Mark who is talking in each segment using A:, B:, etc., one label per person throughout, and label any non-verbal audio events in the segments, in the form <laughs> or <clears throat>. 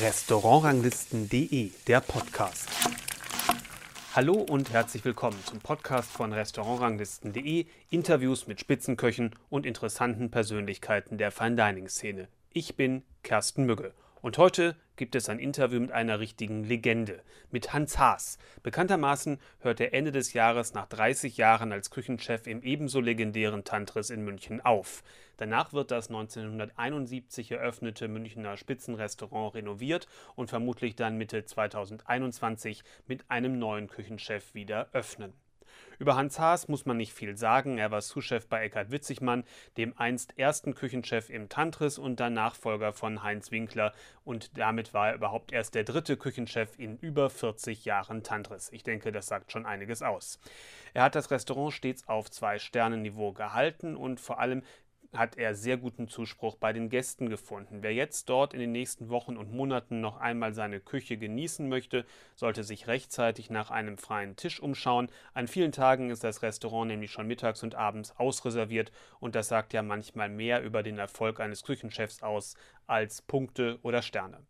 A: Restaurantranglisten.de, der Podcast. Hallo und herzlich willkommen zum Podcast von Restaurantranglisten.de, Interviews mit Spitzenköchen und interessanten Persönlichkeiten der Fine Dining Szene. Ich bin Kersten Mügge und heute gibt es ein Interview mit einer richtigen Legende, mit Hans Haas. Bekanntermaßen hört er Ende des Jahres nach 30 Jahren als Küchenchef im ebenso legendären Tantris in München auf. Danach wird das 1971 eröffnete Münchner Spitzenrestaurant renoviert und vermutlich dann Mitte 2021 mit einem neuen Küchenchef wieder öffnen. Über Hans Haas muss man nicht viel sagen. Er war Souschef bei Eckhard Witzigmann, dem einst ersten Küchenchef im Tantris und dann Nachfolger von Heinz Winkler. Und damit war er überhaupt erst der dritte Küchenchef in über 40 Jahren Tantris. Ich denke, das sagt schon einiges aus. Er hat das Restaurant stets auf Zwei-Sterne-Niveau gehalten und vor allem hat er sehr guten Zuspruch bei den Gästen gefunden. Wer jetzt dort in den nächsten Wochen und Monaten noch einmal seine Küche genießen möchte, sollte sich rechtzeitig nach einem freien Tisch umschauen. An vielen Tagen ist das Restaurant nämlich schon mittags und abends ausreserviert und das sagt ja manchmal mehr über den Erfolg eines Küchenchefs aus als Punkte oder Sterne.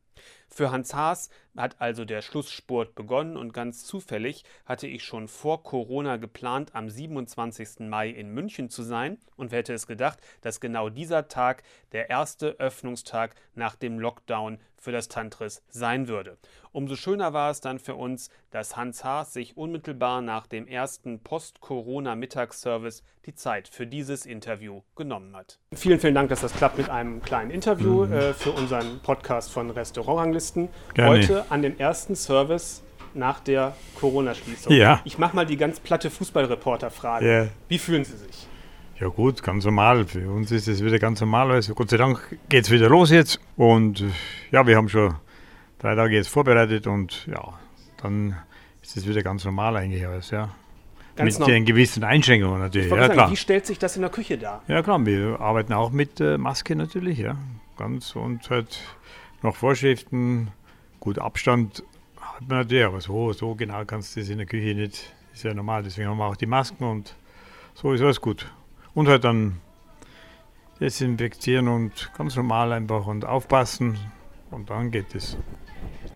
A: Für Hans Haas hat also der Schlussspurt begonnen und ganz zufällig hatte ich schon vor Corona geplant, am 27. Mai in München zu sein und wer hätte es gedacht, dass genau dieser Tag der erste Öffnungstag nach dem Lockdown für das Tantris sein würde. Umso schöner war es dann für uns, dass Hans Haas sich unmittelbar nach dem ersten Post-Corona-Mittagsservice die Zeit für dieses Interview genommen hat. Vielen, vielen Dank, dass das klappt mit einem kleinen Interview mhm. äh, für unseren Podcast von Restaurantranglisten. Heute an dem ersten Service nach der Corona-Schließung. Ja. Ich mache mal die ganz platte Fußballreporter-Frage. Ja. Wie fühlen Sie sich?
B: Ja gut, ganz normal. Für uns ist es wieder ganz normal. Also Gott sei Dank geht es wieder los jetzt. Und ja, wir haben schon drei Tage jetzt vorbereitet und ja, dann ist es wieder ganz normal eigentlich alles, ja. Ganz mit den gewissen Einschränkungen natürlich.
A: Ja, sagen. Wie stellt sich das in der Küche dar?
B: Ja klar, wir arbeiten auch mit äh, Maske natürlich, ja. Ganz und halt noch Vorschriften, gut Abstand hat man natürlich, aber so, so genau kannst du das in der Küche nicht, ist ja normal. Deswegen haben wir auch die Masken und so ist alles gut. Und halt dann desinfizieren und ganz normal einfach und aufpassen und dann geht es.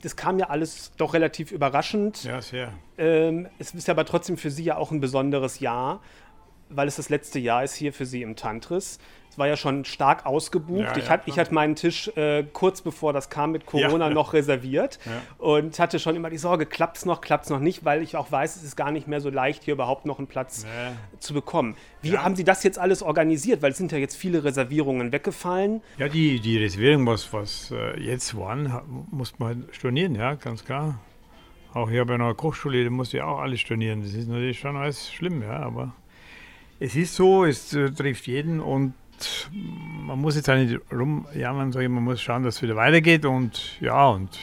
A: Das kam ja alles doch relativ überraschend.
B: Ja, sehr.
A: Ähm, es ist aber trotzdem für Sie ja auch ein besonderes Jahr, weil es das letzte Jahr ist hier für Sie im Tantris war ja schon stark ausgebucht. Ja, ich, ja, hatte, ich hatte meinen Tisch äh, kurz bevor das kam mit Corona ja, noch reserviert und hatte schon immer die Sorge, klappt es noch, klappt es noch nicht, weil ich auch weiß, es ist gar nicht mehr so leicht, hier überhaupt noch einen Platz nee. zu bekommen. Wie haben Sie das jetzt alles organisiert? Weil es sind ja jetzt viele Reservierungen weggefallen.
B: Ja, die, die Reservierung, was, was äh, jetzt waren, musste man stornieren, ja, ganz klar. Auch hier bei einer Kochschule, da musste ich auch alles stornieren. Das ist natürlich schon alles schlimm, ja, aber es ist so, es äh, trifft jeden und man muss jetzt auch nicht rumjammern, sage ich, man muss schauen, dass es wieder weitergeht und ja, und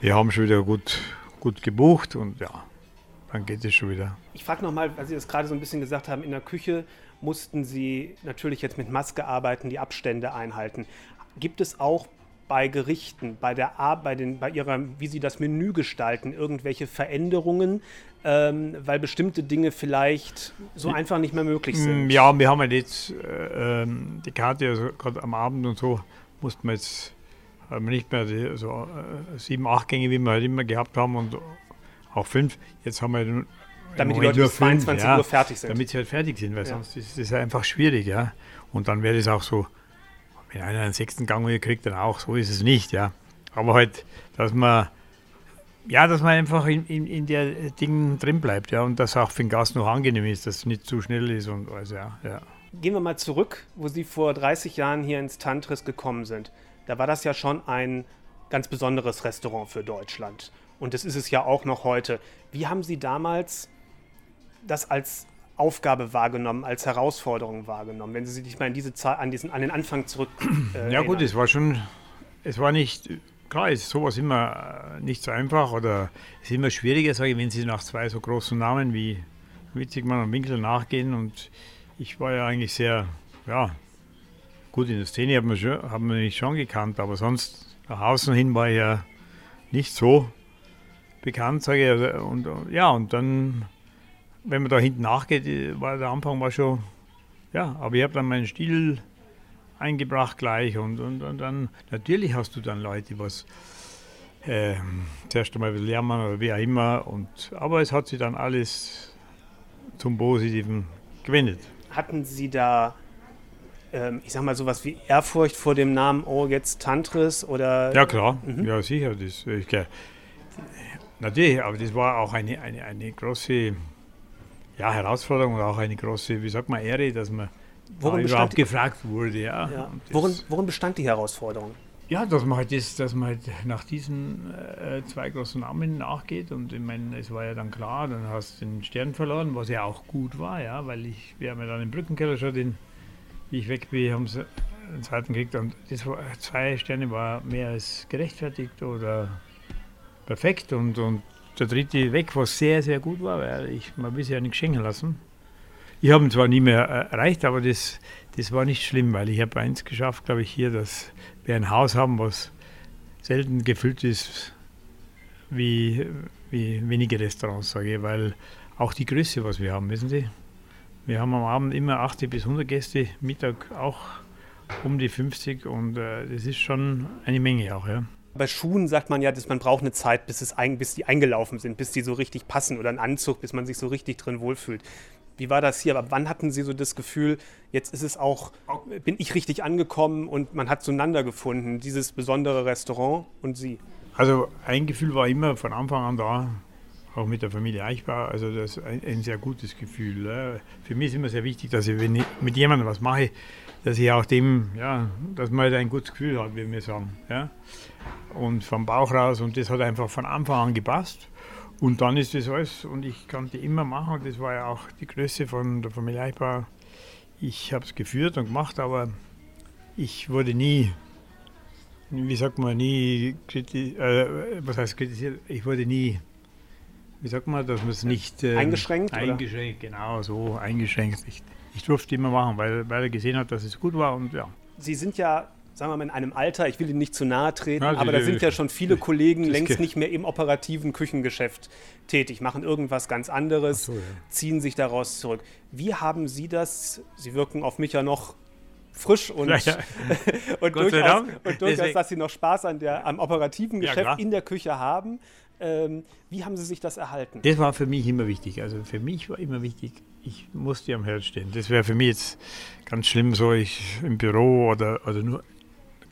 B: wir haben schon wieder gut, gut gebucht und ja, dann geht es schon wieder.
A: Ich frage nochmal, weil Sie das gerade so ein bisschen gesagt haben, in der Küche mussten Sie natürlich jetzt mit Maske arbeiten, die Abstände einhalten. Gibt es auch bei Gerichten, bei der Ar bei, den, bei ihrer, wie sie das Menü gestalten, irgendwelche Veränderungen, ähm, weil bestimmte Dinge vielleicht so einfach nicht mehr möglich mm, sind?
B: Ja, wir haben ja jetzt äh, ähm, die Karte, also gerade am Abend und so, mussten wir jetzt haben wir nicht mehr die, so äh, sieben, acht Gänge, wie wir halt immer gehabt haben und auch fünf. Jetzt haben wir
A: damit die Leute bis 22 ja, Uhr fertig sind.
B: Damit sie halt fertig sind, weil ja. sonst ist es einfach schwierig, ja. Und dann wäre es auch so wenn einer einen sechsten Gang kriegt, dann auch. So ist es nicht, ja. Aber halt, dass man, ja, dass man einfach in, in, in der Ding drin bleibt, ja. Und dass auch für den Gast noch angenehm ist, dass es nicht zu schnell ist und alles, ja, ja.
A: Gehen wir mal zurück, wo Sie vor 30 Jahren hier ins Tantris gekommen sind. Da war das ja schon ein ganz besonderes Restaurant für Deutschland. Und das ist es ja auch noch heute. Wie haben Sie damals das als Aufgabe wahrgenommen, als Herausforderung wahrgenommen, wenn Sie sich mal an diese Zahl, an diesen, an den Anfang zurück.
B: Äh, ja gut, es war schon, es war nicht, klar ist sowas immer nicht so einfach oder es ist immer schwieriger, sage ich, wenn Sie nach zwei so großen Namen wie Witzigmann und Winkel nachgehen und ich war ja eigentlich sehr, ja, gut in der Szene haben wir, schon, haben wir mich schon gekannt, aber sonst nach außen hin war ich ja nicht so bekannt, sage ich, also, und ja, und dann wenn man da hinten nachgeht, war der Anfang war schon, ja, aber ich habe dann meinen Stil eingebracht gleich und, und, und dann natürlich hast du dann Leute, was äh, zuerst einmal lernen oder wie auch immer. Und, aber es hat sich dann alles zum Positiven gewendet.
A: Hatten Sie da, ähm, ich sag mal, sowas wie Ehrfurcht vor dem Namen, oh, jetzt Tantris oder?
B: Ja, klar, mhm. ja, sicher. Das, ich, natürlich, aber das war auch eine, eine, eine große ja, Herausforderung und auch eine große, wie sagt man, Ehre, dass man worin überhaupt gefragt wurde. Ja. ja.
A: Worin, worin bestand die Herausforderung?
B: Ja, dass man halt, das, dass man halt nach diesen äh, zwei großen Namen nachgeht. Und ich meine, es war ja dann klar, dann hast du den Stern verloren, was ja auch gut war, ja, weil ich, wir haben ja dann im Brückenkeller schon den, wie ich weg bin, haben sie einen zweiten gekriegt. Und das war, zwei Sterne war mehr als gerechtfertigt oder perfekt. Und, und der dritte weg, was sehr, sehr gut war, weil ich, sich ja nicht schenken lassen. Ich habe ihn zwar nie mehr äh, erreicht, aber das, das war nicht schlimm, weil ich habe eins geschafft, glaube ich, hier, dass wir ein Haus haben, was selten gefüllt ist wie, wie wenige Restaurants, sage ich, weil auch die Größe, was wir haben, wissen Sie, wir haben am Abend immer 80 bis 100 Gäste, Mittag auch um die 50 und äh, das ist schon eine Menge auch, ja.
A: Bei Schuhen sagt man ja, dass man braucht eine Zeit, bis, es ein, bis die eingelaufen sind, bis die so richtig passen oder ein Anzug, bis man sich so richtig drin wohlfühlt. Wie war das hier? Aber wann hatten Sie so das Gefühl, jetzt ist es auch, bin ich richtig angekommen und man hat zueinander gefunden, dieses besondere Restaurant und Sie?
B: Also ein Gefühl war immer von Anfang an da, auch mit der Familie Eichbauer. Also das ist ein, ein sehr gutes Gefühl. Ne? Für mich ist immer sehr wichtig, dass ich, wenn ich mit jemandem was mache, dass ich auch dem, ja, dass man halt ein gutes Gefühl hat, wie wir sagen. Ja? Und vom Bauch raus und das hat einfach von Anfang an gepasst. Und dann ist das alles, und ich konnte immer machen, das war ja auch die Größe von der Familie Eichbauer. Ich habe es geführt und gemacht, aber ich wurde nie, wie sagt man, nie kritisiert, äh, was heißt kritisiert, ich wurde nie, wie sagt man, dass man es nicht...
A: Ähm, eingeschränkt?
B: Eingeschränkt, oder? genau, so eingeschränkt. Ich, ich durfte immer machen, weil, weil er gesehen hat, dass es gut war und ja.
A: Sie sind ja sagen wir mal, in einem Alter, ich will Ihnen nicht zu nahe treten, ja, aber da sind ja schon viele Kollegen längst nicht mehr im operativen Küchengeschäft tätig, machen irgendwas ganz anderes, so, ja. ziehen sich daraus zurück. Wie haben Sie das, Sie wirken auf mich ja noch frisch und, ja, <laughs> und durchaus, und durchaus dass Sie noch Spaß an der, am operativen Geschäft in der Küche haben. Ähm, wie haben Sie sich das erhalten?
B: Das war für mich immer wichtig. Also für mich war immer wichtig, ich musste am Herd stehen. Das wäre für mich jetzt ganz schlimm, so ich im Büro oder, oder nur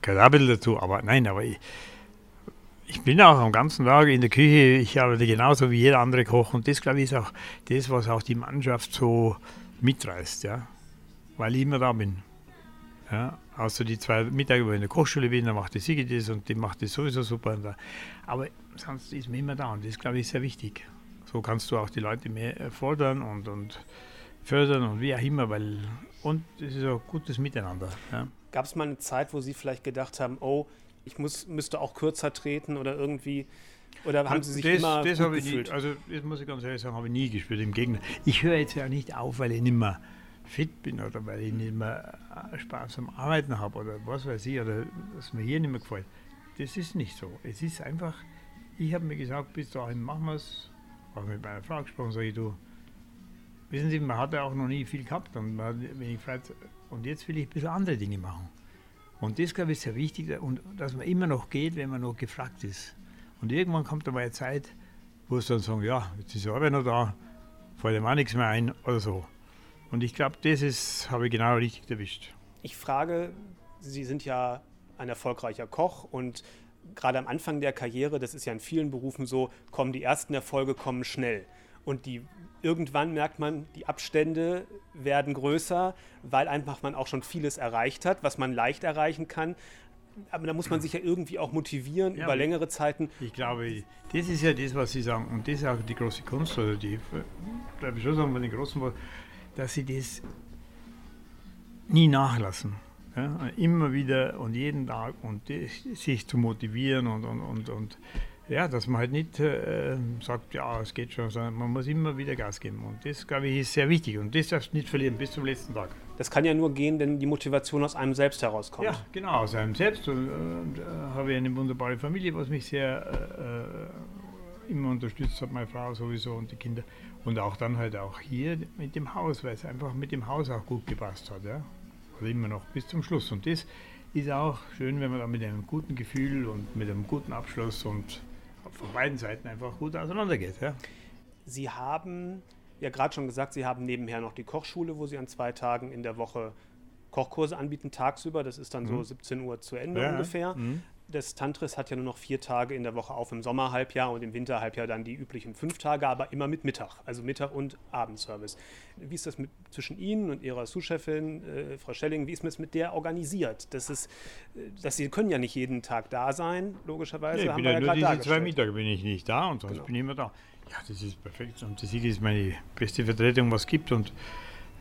B: Kabel dazu, aber nein, aber ich, ich bin auch am ganzen Tag in der Küche, ich arbeite genauso wie jeder andere Koch und das, glaube ich, ist auch das, was auch die Mannschaft so mitreißt, ja, weil ich immer da bin. Ja, außer die zwei Mittage, wo ich in der Kochschule bin, dann macht die Sigi das und die macht das sowieso super. Aber sonst ist man immer da und das, glaube ich, ist sehr wichtig. So kannst du auch die Leute mehr fordern und, und fördern und wie auch immer, weil und es ist auch gutes Miteinander. Ja.
A: Gab es mal eine Zeit, wo Sie vielleicht gedacht haben, oh, ich muss, müsste auch kürzer treten oder irgendwie oder haben Sie sich das, immer das gut
B: gefühlt? Nie, also das muss ich ganz ehrlich sagen, habe ich nie gespürt. Im Gegenteil. Ich höre jetzt ja nicht auf, weil ich nicht mehr fit bin oder weil ich nicht mehr äh, Spaß am Arbeiten habe oder was weiß ich oder was mir hier nicht mehr gefällt. Das ist nicht so. Es ist einfach, ich habe mir gesagt, bis dahin machen wir es. Habe mit meiner Frau gesprochen, sage ich, du, wissen Sie, man hat ja auch noch nie viel gehabt und man, wenn ich fragt, und jetzt will ich ein bisschen andere Dinge machen. Und das, glaube ich, ist sehr wichtig und dass man immer noch geht, wenn man noch gefragt ist. Und irgendwann kommt aber eine Zeit, wo es dann sagen, ja, jetzt ist die Arbeit noch da, fällt dem auch nichts mehr ein oder so. Und ich glaube, das ist, habe ich genau richtig erwischt.
A: Ich frage, Sie sind ja ein erfolgreicher Koch und gerade am Anfang der Karriere, das ist ja in vielen Berufen so, kommen die ersten Erfolge kommen schnell. Und die irgendwann merkt man, die Abstände werden größer, weil einfach man auch schon vieles erreicht hat, was man leicht erreichen kann. Aber da muss man sich ja irgendwie auch motivieren ja, über längere Zeiten.
B: Ich glaube, das ist ja das, was Sie sagen. Und das ist auch die große Kunst, oder die, glaube ich schon sagen, von den großen dass sie das nie nachlassen. Ja? Immer wieder und jeden Tag und sich zu motivieren und, und, und, und ja, dass man halt nicht äh, sagt, ja, es geht schon, sondern man muss immer wieder Gas geben. Und das, glaube ich, ist sehr wichtig. Und das darfst du nicht verlieren bis zum letzten Tag.
A: Das kann ja nur gehen, wenn die Motivation aus einem selbst herauskommt.
B: Ja, genau, aus einem selbst. Und, und äh, habe ich eine wunderbare Familie, was mich sehr äh, immer unterstützt hat, meine Frau sowieso und die Kinder. Und auch dann halt auch hier mit dem Haus, weil es einfach mit dem Haus auch gut gepasst hat. Ja? Oder immer noch bis zum Schluss. Und das ist auch schön, wenn man da mit einem guten Gefühl und mit einem guten Abschluss und von beiden Seiten einfach gut auseinandergeht. Ja.
A: Sie haben ja gerade schon gesagt, Sie haben nebenher noch die Kochschule, wo Sie an zwei Tagen in der Woche Kochkurse anbieten, tagsüber. Das ist dann mhm. so 17 Uhr zu Ende ja, ungefähr. Mhm des Tantris hat ja nur noch vier Tage in der Woche auf im Sommerhalbjahr und im Winterhalbjahr dann die üblichen fünf Tage, aber immer mit Mittag, also Mittag- und Abendservice. Wie ist das mit, zwischen Ihnen und Ihrer Sous-Chefin, äh, Frau Schelling, wie ist das mit der organisiert? Das ist, äh, dass Sie können ja nicht jeden Tag da sein, logischerweise.
B: Nee, ich bin ja, nur diese zwei Mittage bin ich nicht da und sonst genau. bin ich immer da. Ja, das ist perfekt und das ist meine beste Vertretung, was es gibt und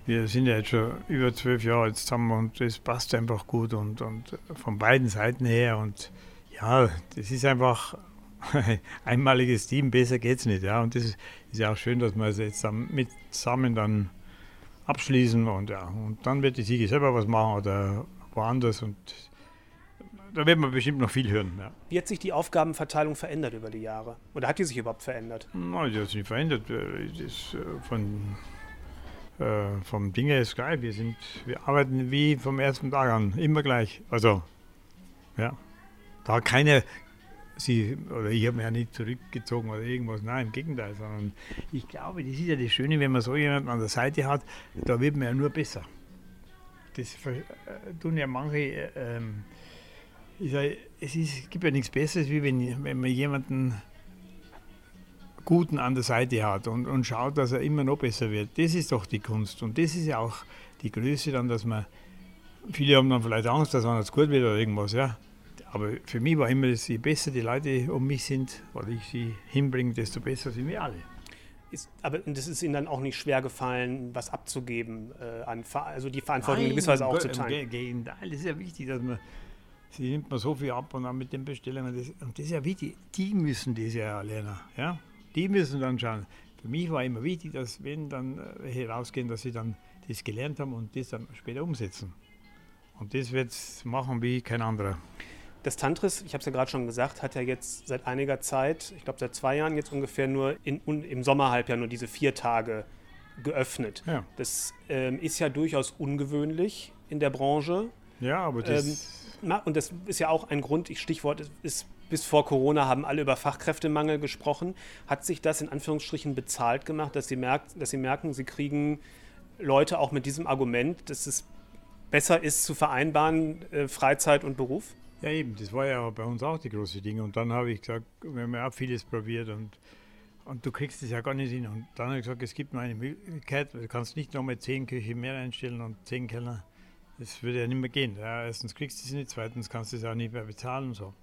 B: wir sind ja jetzt schon über zwölf Jahre jetzt zusammen und das passt einfach gut und, und von beiden Seiten her und ja, das ist einfach ein <laughs> einmaliges Team, besser geht es nicht. Ja. Und das ist, ist, ja auch schön, dass wir es jetzt mit zusammen dann abschließen und ja, und dann wird die Siege selber was machen oder woanders und da werden wir bestimmt noch viel hören. Ja.
A: Wie hat sich die Aufgabenverteilung verändert über die Jahre? Oder hat die sich überhaupt verändert?
B: Nein, die hat sich nicht verändert. Das von äh, vom Dinge ist gleich. Wir, sind, wir arbeiten wie vom ersten Tag an, immer gleich. Also, ja. Da keine, sie, oder ich habe mich ja nicht zurückgezogen oder irgendwas, nein, im Gegenteil, sondern ich glaube, das ist ja das Schöne, wenn man so jemanden an der Seite hat, da wird man ja nur besser. Das äh, tun ja manche, äh, ähm, ich sage, es ist, gibt ja nichts Besseres, wie wenn, wenn man jemanden Guten an der Seite hat und, und schaut, dass er immer noch besser wird. Das ist doch die Kunst. Und das ist ja auch die Größe dann, dass man, viele haben dann vielleicht Angst, dass man jetzt gut wird oder irgendwas, ja. Aber für mich war immer, dass je besser die Leute um mich sind oder ich sie hinbringe, desto besser sind wir alle.
A: Ist, aber das ist Ihnen dann auch nicht schwer gefallen, was abzugeben, äh, an, also die Verantwortung Nein, in gewisser Weise auch zu teilen?
B: Im Gegenteil, das ist ja wichtig, dass man, sie nimmt man so viel ab und dann mit den Bestellungen, das, und das ist ja wichtig, die müssen das ja lernen, ja. Die müssen dann schauen. Für mich war immer wichtig, dass wenn dann welche rausgehen, dass sie dann das gelernt haben und das dann später umsetzen. Und das wird es machen wie kein anderer.
A: Das Tantris, ich habe es ja gerade schon gesagt, hat ja jetzt seit einiger Zeit, ich glaube seit zwei Jahren jetzt ungefähr nur in, im Sommerhalbjahr nur diese vier Tage geöffnet. Ja. Das ähm, ist ja durchaus ungewöhnlich in der Branche.
B: Ja, aber das.
A: Ähm, und das ist ja auch ein Grund, ich Stichwort ist bis vor Corona haben alle über Fachkräftemangel gesprochen. Hat sich das in Anführungsstrichen bezahlt gemacht, dass sie, merkt, dass sie merken, sie kriegen Leute auch mit diesem Argument, dass es besser ist zu vereinbaren, äh, Freizeit und Beruf?
B: Ja, eben, das war ja bei uns auch die große Dinge. Und dann habe ich gesagt, wir haben ja auch vieles probiert und, und du kriegst es ja gar nicht hin. Und dann habe ich gesagt, es gibt nur eine Möglichkeit, du kannst nicht nochmal zehn Küche mehr einstellen und zehn Kellner. Das würde ja nicht mehr gehen. Ja, erstens kriegst du es nicht, zweitens kannst du es auch nicht mehr bezahlen und so.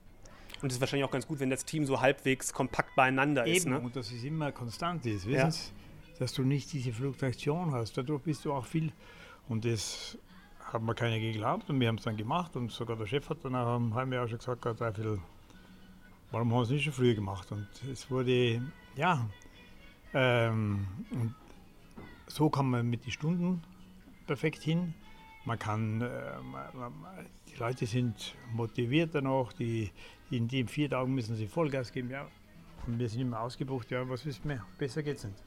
A: Und es ist wahrscheinlich auch ganz gut, wenn das Team so halbwegs kompakt beieinander
B: Eben,
A: ist. Ne?
B: Und dass es immer konstant ist, wissen ja. Sie? Dass du nicht diese Fluktuation hast. Dadurch bist du auch viel. Und das hat mir keiner geglaubt und wir haben es dann gemacht. Und sogar der Chef hat dann auch im halben Jahr schon gesagt, drei Viertel, warum haben wir es nicht schon früher gemacht? Und es wurde, ja, ähm, und so kann man mit den Stunden perfekt hin. Man kann, äh, die Leute sind motiviert danach, die, in den vier Tagen müssen sie Vollgas geben, ja. Und wir sind immer ausgebucht, ja, was ist mehr? Besser geht's nicht.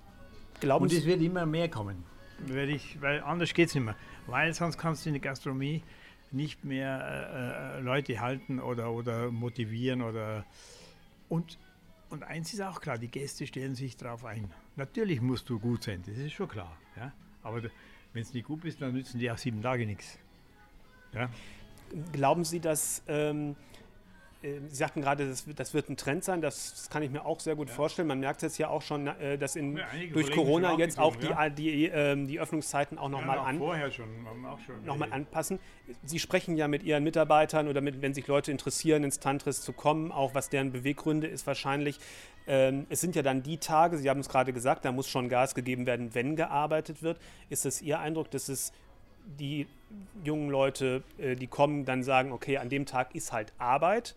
B: Glauben Und es wird immer mehr kommen. Weil, ich, weil anders geht es nicht mehr. Weil sonst kannst du in der Gastronomie nicht mehr äh, äh, Leute halten oder, oder motivieren oder und, und eins ist auch klar, die Gäste stellen sich darauf ein. Natürlich musst du gut sein, das ist schon klar. Ja? Aber wenn es nicht gut ist, dann nützen die auch sieben Tage nichts.
A: Ja? Glauben Sie, dass ähm, äh, Sie sagten gerade, das, das, wird ein Trend sein, das kann ich mir auch sehr gut ja. vorstellen. Man merkt jetzt ja auch schon, äh, dass in, ja, durch Corona jetzt auch die, ja. die, die, ähm, die, Öffnungszeiten auch nochmal an, noch mal anpassen. Sie sprechen ja mit Ihren Mitarbeitern oder mit, wenn sich Leute interessieren, ins Tantris zu kommen, auch was deren Beweggründe ist wahrscheinlich. Ähm, es sind ja dann die Tage, Sie haben es gerade gesagt, da muss schon Gas gegeben werden, wenn gearbeitet wird. Ist es Ihr Eindruck, dass es die jungen Leute, äh, die kommen, dann sagen, okay, an dem Tag ist halt Arbeit.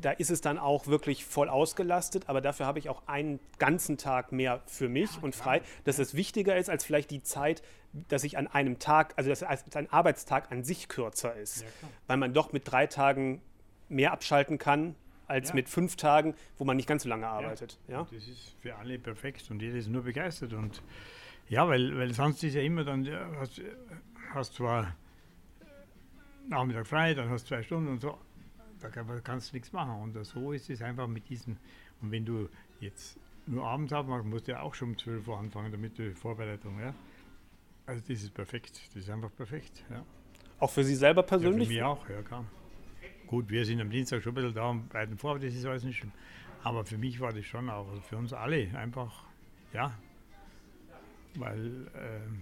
A: Da ist es dann auch wirklich voll ausgelastet, aber dafür habe ich auch einen ganzen Tag mehr für mich und frei, dass es wichtiger ist als vielleicht die Zeit, dass ich an einem Tag, also dass ein Arbeitstag an sich kürzer ist, ja, weil man doch mit drei Tagen mehr abschalten kann als ja. mit fünf Tagen, wo man nicht ganz so lange arbeitet. Ja.
B: Das ist für alle perfekt und jeder ist nur begeistert und ja, weil, weil sonst ist ja immer dann, hast, hast zwar Nachmittag frei, dann hast du zwei Stunden und so. Da kannst du nichts machen. Und so ist es einfach mit diesen. Und wenn du jetzt nur abends aufmachst, musst du ja auch schon um 12 Uhr anfangen, damit du Vorbereitung, ja. Also das ist perfekt. Das ist einfach perfekt, ja.
A: Auch für Sie selber persönlich?
B: Ja, für mich auch, ja klar. Gut, wir sind am Dienstag schon ein bisschen da und bereiten vor, das ist alles nicht schlimm. Aber für mich war das schon auch, also für uns alle einfach, ja, weil ähm,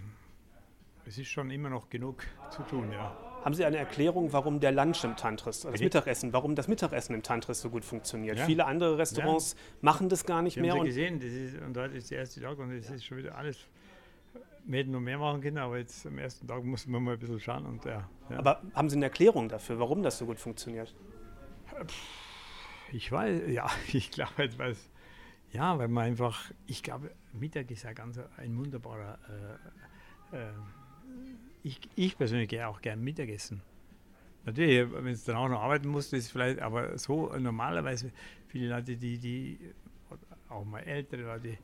B: es ist schon immer noch genug zu tun, ja.
A: Haben Sie eine Erklärung, warum der Lunch im Tantris, das Mittagessen, warum das Mittagessen im Tantris so gut funktioniert? Ja. Viele andere Restaurants ja. machen das gar nicht
B: Sie
A: mehr.
B: Haben Sie gesehen, das ist, und heute ist der erste Tag und es ist schon wieder alles wir hätten noch mehr machen können, aber jetzt am ersten Tag mussten wir mal ein bisschen schauen. Und, ja,
A: ja. Aber haben Sie eine Erklärung dafür, warum das so gut funktioniert?
B: Ich weiß, ja, <laughs> ich glaube weiß. Ja, weil man einfach, ich glaube, Mittag ist ja ganz ein wunderbarer. Äh, äh, ich, ich persönlich gehe auch gern Mittagessen. Natürlich, wenn es dann auch noch arbeiten muss, ist vielleicht, aber so normalerweise viele Leute, die, die auch mal ältere Leute,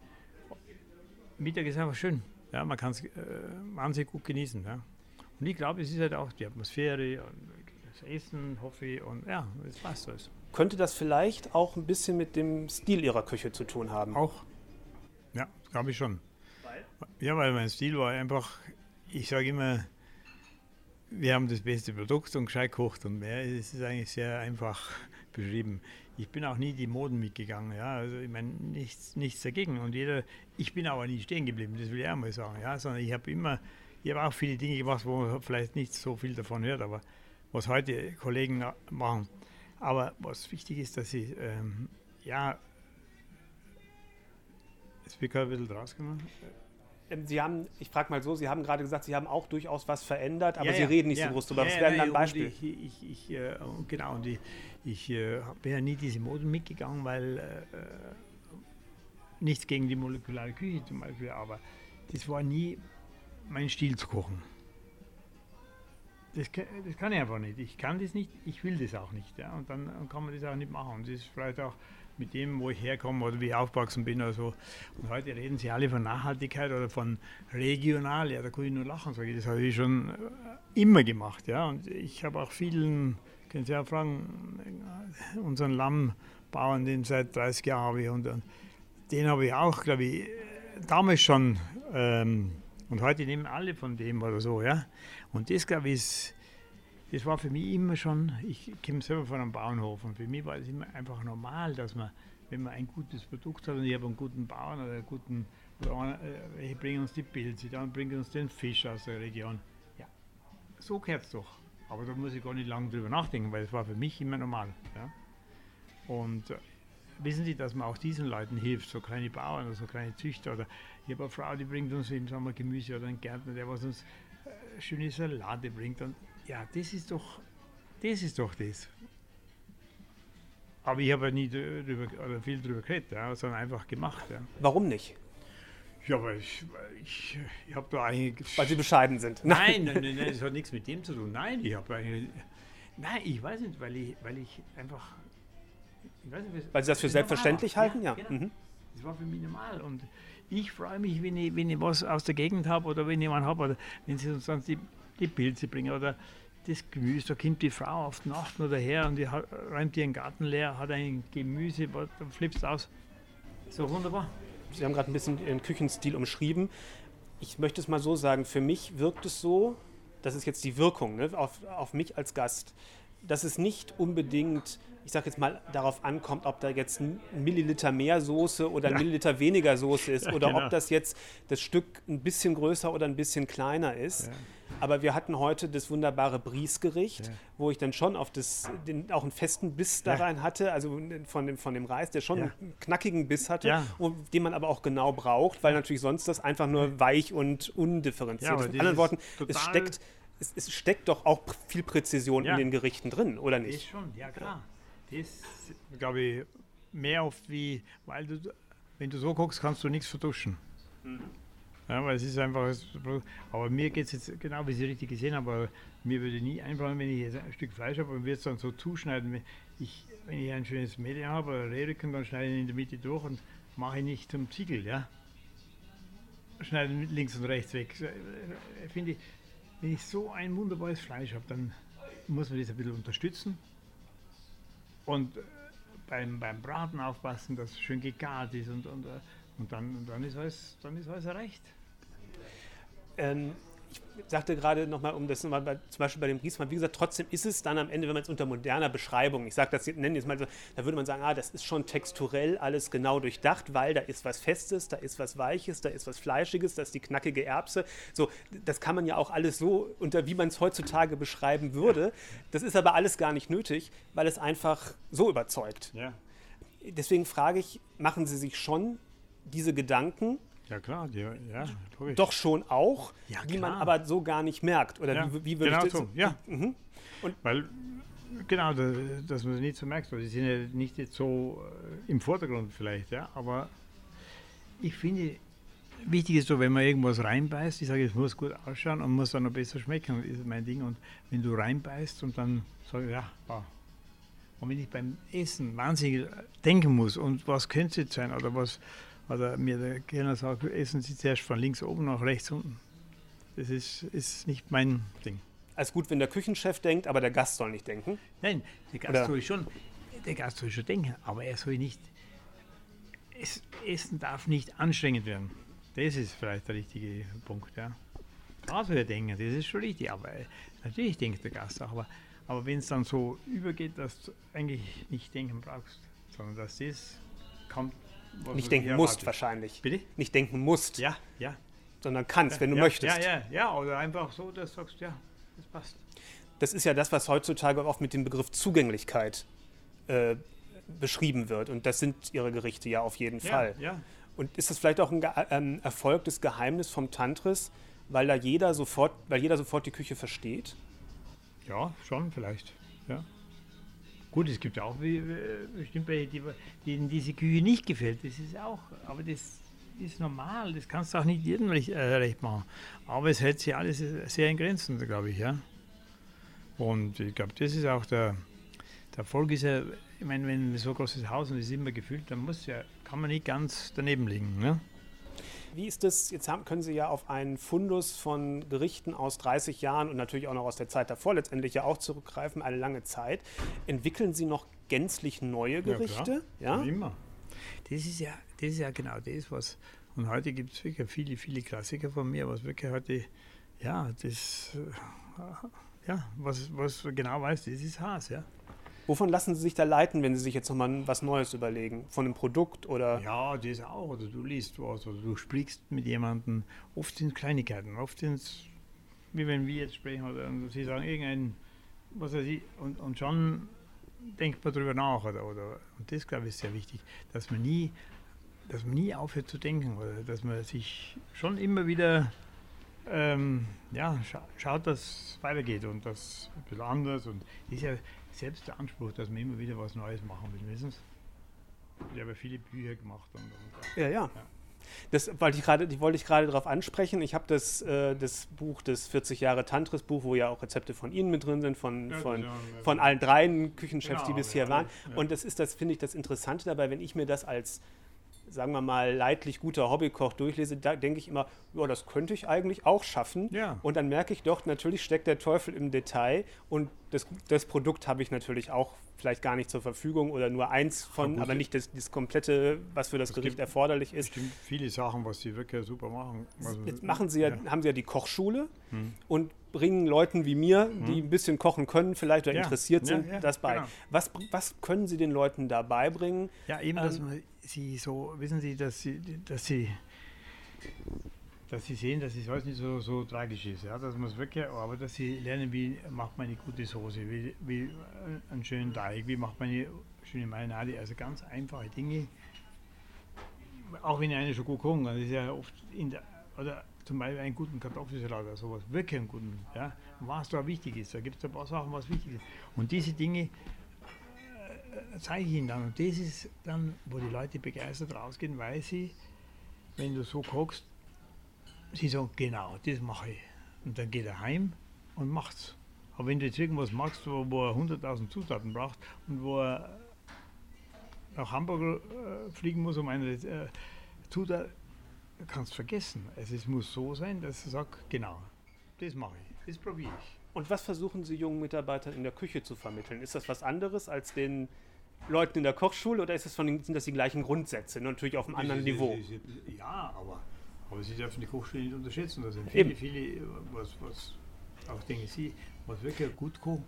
B: Mittag ist einfach schön. Ja, man kann es äh, wahnsinnig gut genießen. Ja. Und ich glaube, es ist halt auch die Atmosphäre und das Essen, hoffe ich, und ja, es passt alles.
A: Könnte das vielleicht auch ein bisschen mit dem Stil Ihrer Küche zu tun haben?
B: Auch. Ja, glaube ich schon. Weil? Ja, weil mein Stil war einfach, ich sage immer, wir haben das beste Produkt und gescheit gekocht und mehr. Es ist eigentlich sehr einfach <laughs> beschrieben. Ich bin auch nie die Moden mitgegangen, ja. Also ich meine, nichts, nichts dagegen. Und jeder, ich bin aber nie stehen geblieben, das will ich auch mal sagen, ja. Sondern ich habe immer, ich habe auch viele Dinge gemacht, wo man vielleicht nicht so viel davon hört, aber was heute Kollegen machen. Aber was wichtig ist, dass sie, ähm, ja, gerade ein bisschen draus gemacht.
A: Ähm, sie haben, ich frage mal so, Sie haben gerade gesagt, Sie haben auch durchaus was verändert, aber ja, Sie reden nicht ja, so groß drüber. Ja, was wäre dann ein Beispiel?
B: Ich, ich, ich, äh, genau, und ich, ich äh, bin ja nie diese Moden mitgegangen, weil äh, nichts gegen die molekulare Küche zum Beispiel, aber das war nie mein Stil zu kochen. Das, das kann ich einfach nicht. Ich kann das nicht, ich will das auch nicht. Ja? Und dann kann man das auch nicht machen. Und das ist vielleicht auch mit dem, wo ich herkomme oder wie ich aufgewachsen bin oder so. Und heute reden sie alle von Nachhaltigkeit oder von regional. Ja, da kann ich nur lachen, sage ich. Das habe ich schon äh, immer gemacht. Ja. Und ich habe auch vielen, können Sie ja fragen, unseren Lammbauern, den seit 30 Jahren habe ich, und, und den habe ich auch, glaube ich, damals schon. Ähm, und heute nehmen alle von dem oder so. Ja. Und das, glaube ich, ist das war für mich immer schon, ich komme selber von einem Bauernhof und für mich war es immer einfach normal, dass man, wenn man ein gutes Produkt hat und ich habe einen guten Bauern oder einen guten, oder äh, bringen uns die Pilze, dann bringen uns den Fisch aus der Region. Ja, so gehört es doch. Aber da muss ich gar nicht lange drüber nachdenken, weil es war für mich immer normal. Ja? Und äh, wissen Sie, dass man auch diesen Leuten hilft, so kleine Bauern oder so kleine Züchter oder ich habe eine Frau, die bringt uns im Sommer Gemüse oder einen Gärtner, der was uns äh, schöne Salate bringt und ja, das ist doch das. Ist doch das. Aber ich habe ja nie drüber, oder viel darüber geredet, ja, sondern einfach gemacht. Ja.
A: Warum nicht?
B: Ja, weil ich, ich, ich habe da eigentlich.
A: Weil Sie bescheiden sind.
B: Nein, nein, nein, nein, das hat nichts mit dem zu tun. Nein, ich habe eigentlich. Nein, ich weiß nicht, weil ich, weil ich einfach.
A: Ich weiß nicht, weil Sie das für selbstverständlich halten? Ja. ja. Genau. Mhm.
B: Das war für mich normal. Und ich freue mich, wenn ich, wenn ich was aus der Gegend habe oder wenn jemand habe oder wenn Sie uns sonst die die Pilze bringen oder das Gemüse. Da kommt die Frau auf die Nacht oder her und die räumt ihren Garten leer, hat ein Gemüse, dann flippst aus. So wunderbar.
A: Sie haben gerade ein bisschen Ihren Küchenstil umschrieben. Ich möchte es mal so sagen, für mich wirkt es so, das ist jetzt die Wirkung ne, auf, auf mich als Gast, dass es nicht unbedingt ich sage jetzt mal, darauf ankommt, ob da jetzt ein Milliliter mehr Soße oder ein ja. Milliliter weniger Soße ist <laughs> ja, oder genau. ob das jetzt das Stück ein bisschen größer oder ein bisschen kleiner ist. Ja. Aber wir hatten heute das wunderbare Briesgericht, wo ich dann schon auf das, den, auch einen festen Biss da rein hatte, also von dem, von dem Reis, der schon einen knackigen Biss hatte, und den man aber auch genau braucht, weil natürlich sonst das einfach nur weich und undifferenziert ist. Mit anderen Worten, es steckt es, es, steckt doch auch viel Präzision ja. in den Gerichten drin, oder nicht?
B: Ist schon, ja klar das, glaube ich, mehr oft wie, weil du, wenn du so guckst, kannst du nichts vertuschen. Mhm. Ja, weil es ist einfach, aber mir geht es jetzt genau, wie Sie richtig gesehen haben, aber mir würde nie einfallen, wenn ich jetzt ein Stück Fleisch habe und würde es dann so zuschneiden. Ich, wenn ich ein schönes Medium habe oder Rehrücken, dann schneide ich ihn in der Mitte durch und mache ihn nicht zum Ziegel, ja. Schneide links und rechts weg. Finde ich, wenn ich so ein wunderbares Fleisch habe, dann muss man das ein bisschen unterstützen. Und äh, beim, beim Braten aufpassen, dass es schön gegart ist und, und, äh, und, dann, dann, ist alles, dann ist alles erreicht.
A: Ähm, ich sagte gerade nochmal, um das nochmal bei, zum Beispiel bei dem Riesmann, wie gesagt, trotzdem ist es dann am Ende, wenn man es unter moderner Beschreibung, ich sage das, nenne jetzt mal so, da würde man sagen, ah, das ist schon texturell alles genau durchdacht, weil da ist was Festes, da ist was Weiches, da ist was Fleischiges, da ist die knackige Erbse. So, das kann man ja auch alles so, unter wie man es heutzutage beschreiben würde. Das ist aber alles gar nicht nötig, weil es einfach so überzeugt.
B: Ja.
A: Deswegen frage ich, machen Sie sich schon diese Gedanken,
B: ja, klar, die, ja,
A: logisch. Doch schon auch,
B: ja,
A: die man aber so gar nicht merkt. Oder
B: ja,
A: wie, wie würde
B: genau
A: ich das
B: so, ja. Mhm. Und Weil, genau, das, dass man es nicht so merkt. Die sind ja nicht jetzt so äh, im Vordergrund vielleicht, ja, aber ich finde, wichtig ist so, wenn man irgendwas reinbeißt, ich sage, es muss gut ausschauen und muss dann noch besser schmecken, ist mein Ding. Und wenn du reinbeißt und dann sage ich, ja, wow. Und wenn ich beim Essen wahnsinnig denken muss und was könnte es jetzt sein oder was oder mir der Kellner sagt, essen Sie zuerst von links oben nach rechts unten. Das ist, ist nicht mein Ding.
A: Alles gut, wenn der Küchenchef denkt, aber der Gast soll nicht denken?
B: Nein, der Gast Oder? soll schon, der Gast soll schon denken, aber er soll nicht, es, Essen darf nicht anstrengend werden. Das ist vielleicht der richtige Punkt, ja. Soll er denken, das ist schon richtig, aber natürlich denkt der Gast auch, aber, aber wenn es dann so übergeht, dass du eigentlich nicht denken brauchst, sondern dass das kommt
A: nicht denken musst wahrscheinlich.
B: Bitte?
A: Nicht denken musst.
B: Ja, ja.
A: Sondern kannst,
B: ja,
A: wenn du
B: ja,
A: möchtest.
B: Ja, ja, ja. Oder einfach so, dass du sagst, ja, das passt.
A: Das ist ja das, was heutzutage oft mit dem Begriff Zugänglichkeit äh, beschrieben wird. Und das sind ihre Gerichte ja auf jeden Fall.
B: Ja.
A: Und ist das vielleicht auch ein ähm, Erfolg des Geheimnis vom Tantris, weil da jeder sofort, weil jeder sofort die Küche versteht?
B: Ja, schon vielleicht. Ja. Gut, es gibt auch bestimmt welche, die, denen diese Küche nicht gefällt. Das ist auch, aber das ist normal. Das kannst du auch nicht jedem recht, äh, recht machen. Aber es hält sich alles sehr in Grenzen, glaube ich, ja. Und ich glaube, das ist auch der, der Erfolg ist ja, ich meine, wenn so ein großes Haus und es ist immer gefüllt, dann muss ja, kann man nicht ganz daneben liegen. Ne?
A: Wie ist das? Jetzt haben, können Sie ja auf einen Fundus von Gerichten aus 30 Jahren und natürlich auch noch aus der Zeit davor letztendlich ja auch zurückgreifen, eine lange Zeit. Entwickeln Sie noch gänzlich neue Gerichte?
B: Ja, ja? immer. Das ist ja, das ist ja genau das, was. Und heute gibt es wirklich viele, viele Klassiker von mir, was wirklich heute, ja, das, äh, ja, was, was genau weiß, das ist Haas, ja.
A: Wovon lassen Sie sich da leiten, wenn Sie sich jetzt nochmal was Neues überlegen? Von einem Produkt oder?
B: Ja, das auch. Oder du liest was oder du sprichst mit jemandem. Oft sind es Kleinigkeiten, oft sind es, wie wenn wir jetzt sprechen oder Sie sagen irgendein, was weiß ich, und, und schon denkt man darüber nach. Oder, oder, und das, glaube ich, ist sehr wichtig, dass man nie dass man nie aufhört zu denken oder dass man sich schon immer wieder ähm, ja, scha schaut, dass es weitergeht und das ein bisschen anders. Und ist ja selbst der Anspruch, dass man immer wieder was Neues machen will, wissen Sie? Ich habe viele Bücher gemacht. Und, und
A: ja, ja, ja. Das wollte ich gerade, die wollte ich gerade darauf ansprechen. Ich habe das, äh, das Buch, das 40 Jahre Tantris-Buch, wo ja auch Rezepte von Ihnen mit drin sind, von, ja, von, von allen dreien Küchenchefs, genau, die bisher waren. Und das ist das, finde ich, das Interessante dabei, wenn ich mir das als sagen wir mal, leidlich guter Hobbykoch durchlese, da denke ich immer, ja, das könnte ich eigentlich auch schaffen.
B: Ja.
A: Und dann merke ich doch, natürlich steckt der Teufel im Detail und das, das Produkt habe ich natürlich auch vielleicht gar nicht zur Verfügung oder nur eins von, aber nicht das, das komplette, was für das es Gericht erforderlich ist.
B: Es gibt viele Sachen, was sie wirklich super machen.
A: Also, Jetzt machen sie ja, ja, haben sie ja die Kochschule hm. und bringen Leuten wie mir, die hm. ein bisschen kochen können, vielleicht oder ja. interessiert sind, ja, das bei. Genau. Was, was können Sie den Leuten da beibringen?
B: Ja, eben, ähm, dass man sie so, wissen Sie, dass sie, dass sie dass sie sehen, dass es alles nicht so, so tragisch ist. Ja? Dass man es wirklich, aber dass sie lernen, wie macht man eine gute Soße, wie, wie einen schönen Teig, wie macht man eine schöne Marinade. Also ganz einfache Dinge. Auch wenn eine schon gut kann, das ist ja oft in der, oder zum Beispiel einen guten Kartoffelsalat oder sowas, wirklich einen guten, ja, was da wichtig ist. Da gibt es ein paar Sachen, was wichtig ist. Und diese Dinge äh, zeige ich ihnen dann. Und das ist dann, wo die Leute begeistert rausgehen, weil sie, wenn du so kochst, sie sagen, genau, das mache ich. Und dann geht er heim und macht's. Aber wenn du jetzt irgendwas machst, wo, wo er 100.000 Zutaten braucht und wo er nach Hamburg äh, fliegen muss, um eine äh, Zutat, kannst vergessen. Also es muss so sein, dass er sagt, genau, das mache ich, das probiere ich.
A: Und was versuchen Sie jungen Mitarbeitern in der Küche zu vermitteln? Ist das was anderes als den Leuten in der Kochschule oder ist das von, sind das die gleichen Grundsätze, nur natürlich auf einem anderen Niveau?
B: Ja, aber, aber Sie dürfen die Kochschule nicht unterschätzen. Da sind viele,
A: Eben.
B: viele, was, was auch denke Sie, was wirklich gut kochen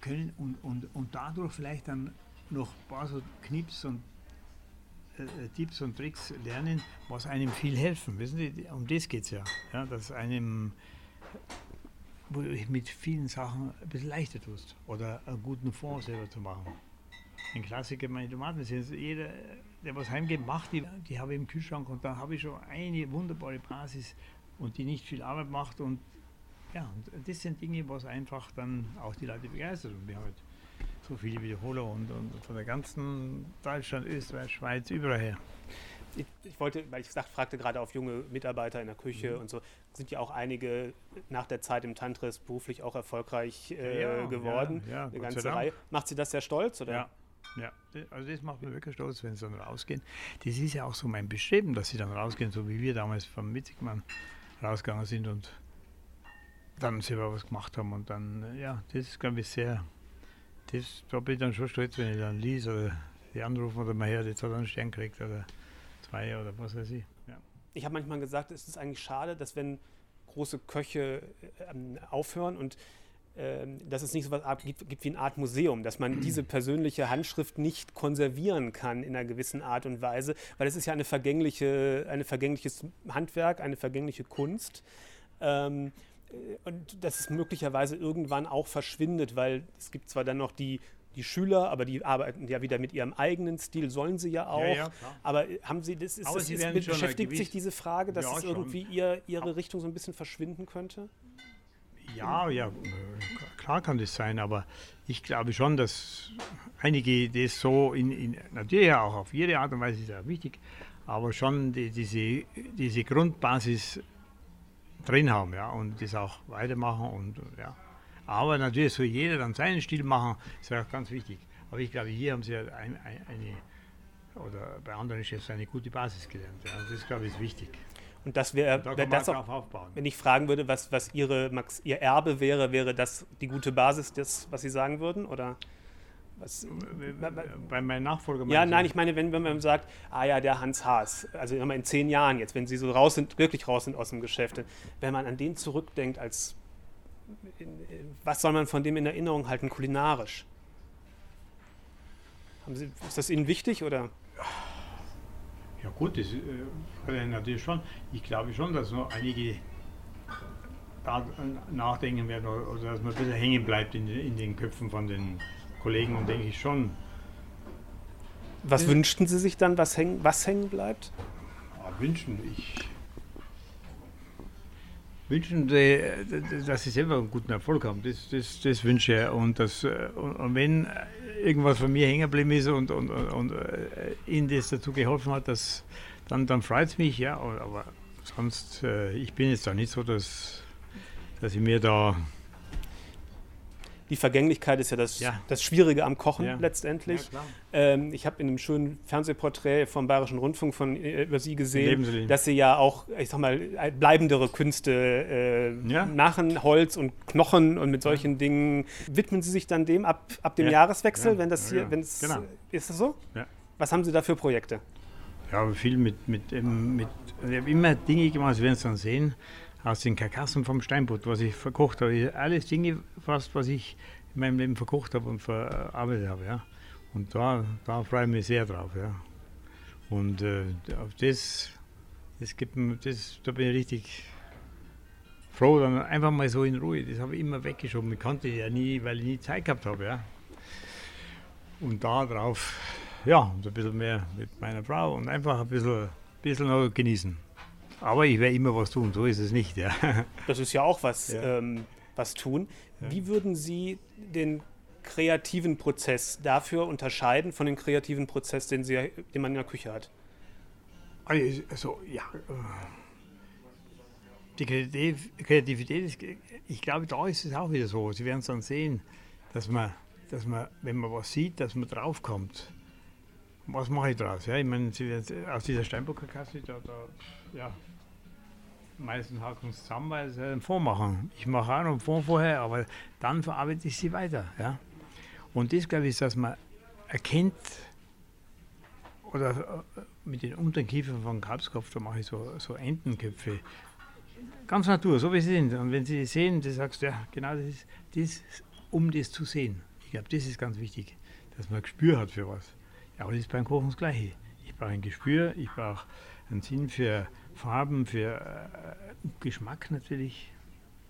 B: können und, und, und dadurch vielleicht dann noch ein paar so Knips und äh, äh, Tipps und Tricks lernen, was einem viel helfen. Wissen Sie, um das geht es ja. ja. Dass einem wo ich mit vielen Sachen ein bisschen leichter tust. Oder einen guten Fond selber zu machen. Ein Klassiker, meine Tomaten sind jeder, der was heimgeht, macht die, die habe ich im Kühlschrank und da habe ich schon eine wunderbare Basis und die nicht viel Arbeit macht und ja, und das sind Dinge, was einfach dann auch die Leute begeistert und wir haben halt so viele Wiederholer und, und von der ganzen Deutschland, Österreich, Schweiz, überall her.
A: Ich, ich wollte, weil ich gesagt, fragte gerade auf junge Mitarbeiter in der Küche
B: Mhm.
A: und so, sind ja auch einige nach der Zeit im Tantris beruflich auch erfolgreich äh,
B: Ja,
A: geworden.
B: ja, ja,
A: Eine ganze. Reihe. Macht Sie das sehr stolz? Oder?
B: Ja, ja. Also das macht mich wirklich stolz, wenn sie dann rausgehen. Das ist ja auch so mein Bestreben, dass sie dann rausgehen, so wie wir damals vom Witzigmann rausgegangen sind und dann selber was gemacht haben. Und dann, äh, ja, das ist, glaube ich, sehr, das, da bin ich dann schon stolz, wenn ich dann lies oder die anrufen oder mal her, jetzt hat er einen Stern gekriegt oder zwei oder was weiß ich.
A: Ich habe manchmal gesagt, es ist eigentlich schade, dass wenn große Köche ähm, aufhören und ähm, dass es nicht so etwas gibt, gibt wie eine Art Museum, dass man diese <clears throat> persönliche Handschrift nicht konservieren kann in einer gewissen Art und Weise, weil es ist ja eine vergängliche, ein vergängliches Handwerk, eine vergängliche Kunst. Ähm, äh, und dass es möglicherweise irgendwann auch verschwindet, weil es gibt zwar dann noch die, die Schüler, aber die arbeiten ja wieder mit ihrem eigenen Stil, sollen sie ja auch.
B: Ja, ja.
A: Aber haben Sie, das ist, das ist, beschäftigt sich diese Frage, dass
B: Ja,
A: es irgendwie ihr, Ihre Richtung so ein bisschen verschwinden könnte?
B: Ja, ja, klar kann das sein, aber ich glaube schon, dass einige das so in, in natürlich auch auf ihre Art und Weise ist ja wichtig, aber schon die, diese, diese Grundbasis drin haben, ja, und das auch weitermachen und ja. Aber natürlich soll jeder dann seinen Stil machen, ist ja auch ganz wichtig. Aber ich glaube, hier haben sie ja ein, ein, eine, oder bei anderen Chefs eine gute Basis gelernt. Ja. Das, glaube ich, ist wichtig.
A: Und das wäre
B: Da
A: wär
B: kann man
A: das auch, wenn ich fragen würde, was, was Ihre, Max, Ihr Erbe wäre, wäre das die gute Basis, das, was Sie sagen würden? Oder was?
B: Bei meinem Nachfolger
A: Ja, nein, ich meine, wenn, wenn man sagt, ah ja, der Hans Haas, also in zehn Jahren jetzt, wenn Sie so raus sind, wirklich raus sind aus dem Geschäft, wenn man an den zurückdenkt, als was soll man von dem in Erinnerung halten, kulinarisch? Sie, ist das Ihnen wichtig oder?
B: Ja gut, das äh, natürlich schon. Ich glaube schon, dass noch einige da nachdenken werden oder, oder dass man ein bisschen hängen bleibt in, in den Köpfen von den Kollegen und denke ich schon.
A: Was
B: Ja.
A: wünschten Sie sich dann, was hängen, was hängen bleibt?
B: Ja, wünschen, ich wünschen, äh, dass sie selber einen guten Erfolg haben. Das, das, das wünsche ich. Und, das, äh, und, wenn irgendwas von mir hängen geblieben ist und, und, und, äh, ihnen das dazu geholfen hat, dass, dann, dann freut es mich, ja. Aber sonst, ich bin jetzt da nicht so, dass, dass ich mir da.
A: Die Vergänglichkeit ist ja das,
B: Ja.
A: das Schwierige am Kochen
B: Ja.
A: letztendlich.
B: klar.
A: Ähm, ich habe in einem schönen Fernsehporträt vom Bayerischen Rundfunk von, äh, über Sie gesehen,
B: Lebenslinie.
A: dass Sie ja auch, ich sag mal, äh, bleibendere Künste äh,
B: Ja.
A: machen, Holz und Knochen und mit solchen Dingen. Widmen Sie sich dann dem ab, ab dem
B: Ja.
A: Jahreswechsel,
B: Ja.
A: wenn das
B: Ja,
A: hier,
B: ja.
A: wenn es,
B: Genau.
A: ist das so?
B: Ja.
A: Was haben Sie da für Projekte?
B: Ja, viel mit, mit, ähm, mit ich habe immer Dinge gemacht, Sie werden es dann sehen, aus den Karkassen vom Steinbutt, was ich verkocht habe. Alles Dinge fast, was ich in meinem Leben verkocht habe und verarbeitet habe. Ja. Und da, da freue ich mich sehr drauf. Ja. Und äh, auf das, das gibt das, da bin ich richtig froh, dann einfach mal so in Ruhe. Das habe ich immer weggeschoben. Ich konnte ja nie, weil ich nie Zeit gehabt habe. Ja. Und drauf, ja, ein bisschen mehr mit meiner Frau und einfach ein bisschen, bisschen noch genießen. Aber ich werde immer was tun, so ist es nicht. Ja. <laughs>
A: Das ist ja auch was,
B: Ja.
A: ähm, was tun. Wie würden Sie den kreativen Prozess dafür unterscheiden von dem kreativen Prozess, den, Sie, den man in der Küche hat?
B: Also, ja. äh, Die Kreativ Kreativität, ist, ich glaube, da ist es auch wieder so. Sie werden es dann sehen, dass man, dass man, wenn man was sieht, dass man draufkommt. Was mache ich draus? Ja, ich meine, aus dieser Steinbocker Kasse, da, da, ja, meisten haken es zusammen, weil sie einen Fond machen. Ich mache auch noch einen Fond vorher, aber dann verarbeite ich sie weiter. Ja? Und das, glaube ich, ist, dass man erkennt, oder äh, mit den unteren Kiefern von Kalbskopf, da mache ich so, so Entenköpfe. Ganz Natur, so wie sie sind. Und wenn sie die sehen, du sagst, ja, genau das ist, das, um das zu sehen. Ich glaube, das ist ganz wichtig, dass man ein Gespür hat für was. Ja, aber das ist beim Kochen das Gleiche. Ich brauche ein Gespür, ich brauche einen Sinn für Farben, für äh, Geschmack natürlich.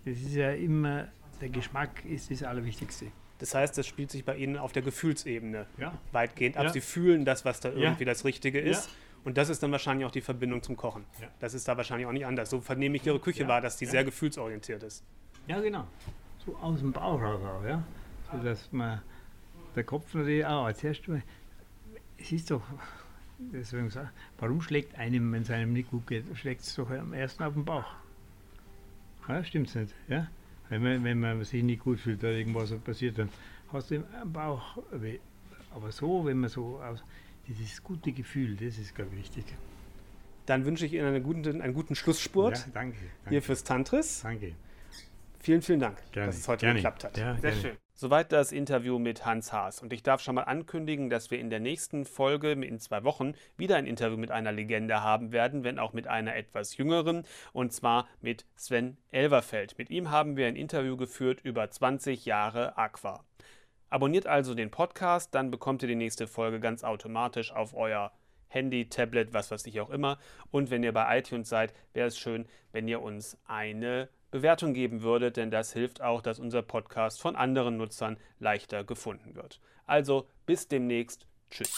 B: Das ist ja immer, der Geschmack ist das Allerwichtigste.
A: Das heißt, das spielt sich bei Ihnen auf der Gefühlsebene
B: Ja.
A: weitgehend ab.
B: Ja.
A: Sie fühlen das, was da
B: Ja.
A: irgendwie das Richtige ist.
B: Ja.
A: Und das ist dann wahrscheinlich auch die Verbindung zum Kochen.
B: Ja.
A: Das ist da wahrscheinlich auch nicht anders. So vernehme ich Ihre Küche
B: Ja.
A: wahr, dass die
B: Ja.
A: sehr gefühlsorientiert ist.
B: Ja, genau. So aus dem Bauch raus auch, ja. So dass man der Kopf natürlich auch als erstes mal, es ist doch, deswegen gesagt, warum schlägt einem, wenn es einem nicht gut geht, schlägt es doch am ersten auf den Bauch. Ja, stimmt's nicht, ja? Wenn man, wenn man sich nicht gut fühlt oder irgendwas passiert, dann hast du im Bauch weh. Aber so, wenn man so aus, dieses gute Gefühl, das ist, ich, wichtig.
A: Dann wünsche ich Ihnen einen guten, einen guten Schlussspurt
B: Ja, danke. danke.
A: hier fürs Tantris.
B: danke.
A: Vielen, vielen Dank,
B: Gerne,
A: dass es heute
B: gerne.
A: geklappt hat.
B: Ja,
A: Sehr
B: gerne.
A: schön. Soweit das Interview mit Hans Haas. Und ich darf schon mal ankündigen, dass wir in der nächsten Folge in zwei Wochen wieder ein Interview mit einer Legende haben werden, wenn auch mit einer etwas jüngeren, und zwar mit Sven Elverfeld. Mit ihm haben wir ein Interview geführt über 20 Jahre Aqua. Abonniert also den Podcast, dann bekommt ihr die nächste Folge ganz automatisch auf euer Handy, Tablet, was weiß ich auch immer. Und wenn ihr bei iTunes seid, wäre es schön, wenn ihr uns eine Bewertung geben würdet, denn das hilft auch, dass unser Podcast von anderen Nutzern leichter gefunden wird. Also bis demnächst. Tschüss.